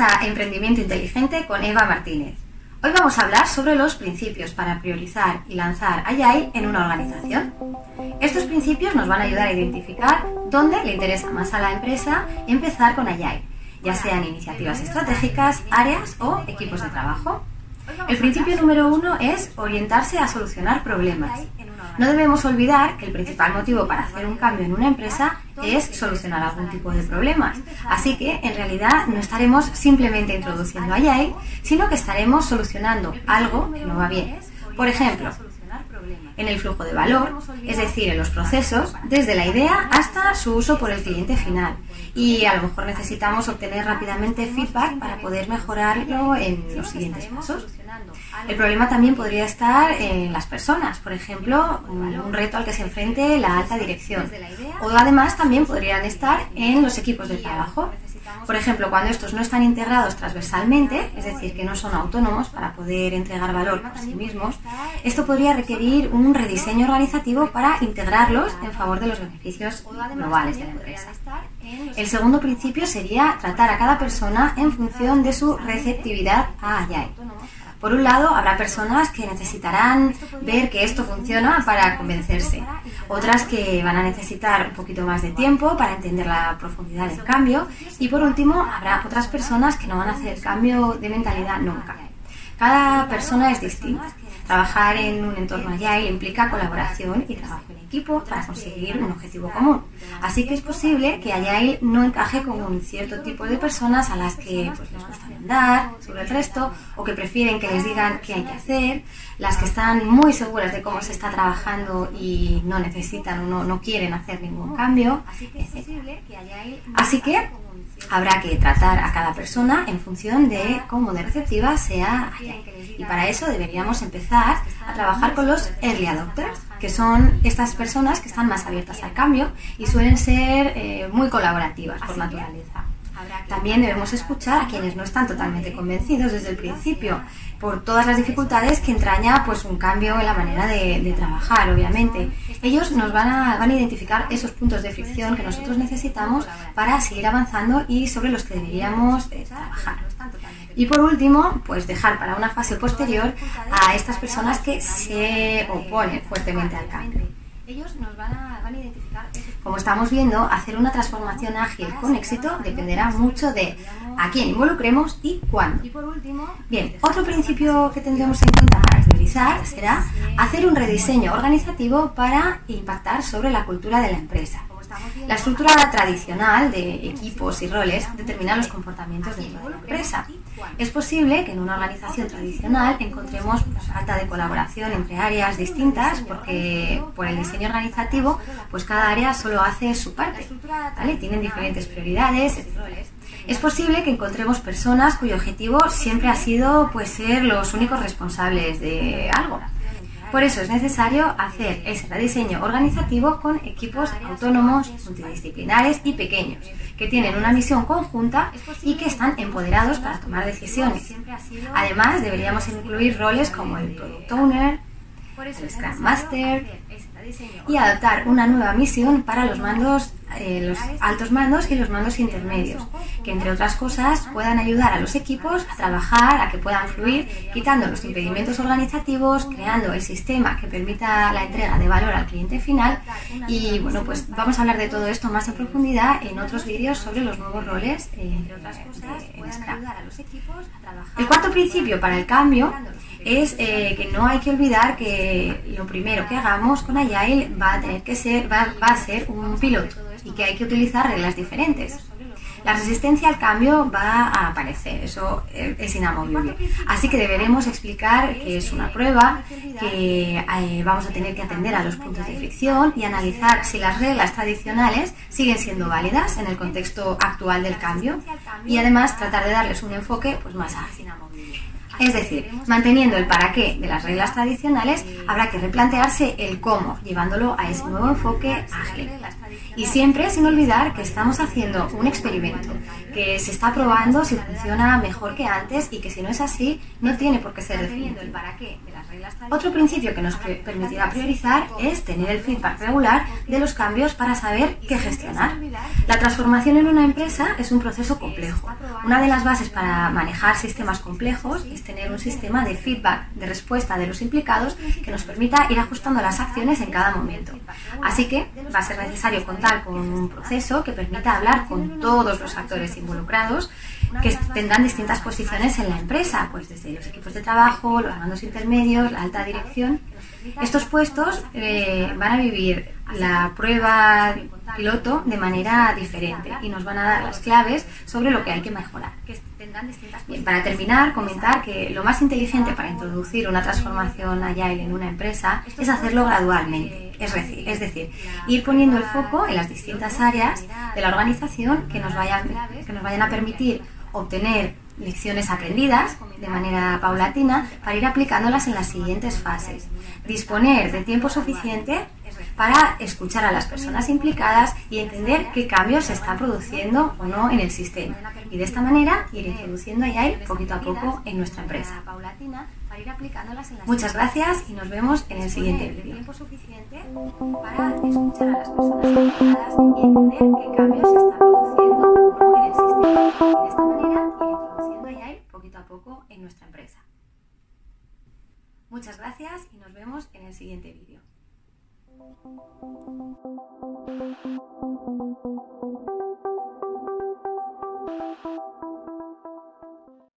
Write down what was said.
Emprendimiento Inteligente con Eva Martínez. Hoy vamos a hablar sobre los principios para priorizar y lanzar Agile en una organización. Estos principios nos van a ayudar a identificar dónde le interesa más a la empresa empezar con Agile, ya sean iniciativas estratégicas, áreas o equipos de trabajo. El principio número uno es orientarse a solucionar problemas. No debemos olvidar que el principal motivo para hacer un cambio en una empresa es solucionar algún tipo de problemas. Así que, en realidad, no estaremos simplemente introduciendo Agile, sino que estaremos solucionando algo que no va bien. Por ejemplo, en el flujo de valor, es decir, en los procesos, desde la idea hasta su uso por el cliente final. Y a lo mejor necesitamos obtener rápidamente feedback para poder mejorarlo en los siguientes pasos. El problema también podría estar en las personas, por ejemplo, un reto al que se enfrente la alta dirección. O además también podrían estar en los equipos de trabajo. Por ejemplo, cuando estos no están integrados transversalmente, es decir, que no son autónomos para poder entregar valor por sí mismos, esto podría requerir un rediseño organizativo para integrarlos en favor de los beneficios globales de la empresa. El segundo principio sería tratar a cada persona en función de su receptividad a Agile. Por un lado, habrá personas que necesitarán ver que esto funciona para convencerse, otras que van a necesitar un poquito más de tiempo para entender la profundidad del cambio y por último, habrá otras personas que no van a hacer cambio de mentalidad nunca. Cada persona es distinta. Trabajar en un entorno agile implica colaboración y trabajo en equipo para conseguir un objetivo común. Así que es posible que Agile no encaje con un cierto tipo de personas a las que pues, les gusta andar sobre el resto o que prefieren que les digan qué hay que hacer, las que están muy seguras de cómo se está trabajando y no necesitan o no, no quieren hacer ningún cambio, Así que habrá que tratar a cada persona en función de cómo de receptiva sea Y para eso deberíamos empezar a trabajar con los early adopters, que son estas personas que están más abiertas al cambio y suelen ser eh, muy colaborativas por naturaleza. También debemos escuchar a quienes no están totalmente convencidos desde el principio por todas las dificultades que entraña pues un cambio en la manera de, trabajar, obviamente. Ellos nos van a, van a identificar esos puntos de fricción que nosotros necesitamos para seguir avanzando y sobre los que deberíamos eh, trabajar. Y por último, pues dejar para una fase posterior a estas personas que se oponen fuertemente al cambio. Ellos nos van a, van a identificar como estamos viendo, hacer una transformación ágil con éxito dependerá mucho de a quién involucremos y cuándo. Bien, otro principio que tendremos en cuenta para priorizar será hacer un rediseño organizativo para impactar sobre la cultura de la empresa. La estructura tradicional de equipos y roles determina los comportamientos de la empresa. Es posible que en una organización tradicional encontremos pues, falta de colaboración entre áreas distintas porque por el diseño organizativo pues cada área solo hace su parte, Tienen diferentes prioridades, es posible que encontremos personas cuyo objetivo siempre ha sido pues ser los únicos responsables de algo. Por eso es necesario hacer ese rediseño organizativo con equipos autónomos, multidisciplinares y pequeños, que tienen una misión conjunta y que están empoderados para tomar decisiones. Además, deberíamos incluir roles como el Product Owner, el Scrum Master y adaptar una nueva misión para los mandos eh, los altos mandos y los mandos intermedios, que entre otras cosas puedan ayudar a los equipos a trabajar, a que puedan fluir, quitando los impedimentos organizativos, creando el sistema que permita la entrega de valor al cliente final. Y bueno, pues vamos a hablar de todo esto más en profundidad en otros vídeos sobre los nuevos roles eh, en Scrum. El cuarto principio para el cambio es eh, que no hay que olvidar que lo primero que hagamos con Agile va a tener que ser, va a ser un piloto y que hay que utilizar reglas diferentes. La resistencia al cambio va a aparecer, eso es inamovible. Así que deberemos explicar que es una prueba, que eh, vamos a tener que atender a los puntos de fricción y analizar si las reglas tradicionales siguen siendo válidas en el contexto actual del cambio y además tratar de darles un enfoque pues, más ágil. Es decir, manteniendo el para qué de las reglas tradicionales habrá que replantearse el cómo, llevándolo a ese nuevo enfoque ágil. Y siempre sin olvidar que estamos haciendo un experimento, que se está probando si funciona mejor que antes y que si no es así, no tiene por qué ser definido el para qué de las reglas. Otro principio que nos permitirá priorizar es tener el feedback regular de los cambios para saber qué gestionar. La transformación en una empresa es un proceso complejo. Una de las bases para manejar sistemas complejos es tener un sistema de feedback, de respuesta de los implicados que nos permita ir ajustando las acciones en cada momento. Así que va a ser necesario contar con un proceso que permita hablar con todos los actores involucrados que tendrán distintas posiciones en la empresa, pues desde los equipos de trabajo, los mandos intermedios, la alta dirección. Estos puestos eh, van a vivir la prueba piloto de manera diferente y nos van a dar las claves sobre lo que hay que mejorar. Para terminar, comentar que lo más inteligente para introducir una transformación agile en una empresa es hacerlo gradualmente, es decir, es decir, ir poniendo el foco en las distintas áreas de la organización que nos vayan, que nos vayan a permitir obtener lecciones aprendidas de manera paulatina para ir aplicándolas en las siguientes fases. Disponer de tiempo suficiente para escuchar a las personas implicadas y entender qué cambios se están produciendo o no en el sistema. Y de esta manera ir introduciendo AI poquito a poco en nuestra empresa. Muchas gracias y nos vemos en el siguiente vídeo. para escuchar a las personas implicadas y entender qué cambios se están produciendo de esta manera ir introduciendo AI poquito a poco en nuestra empresa. Muchas gracias y nos vemos en el siguiente vídeo.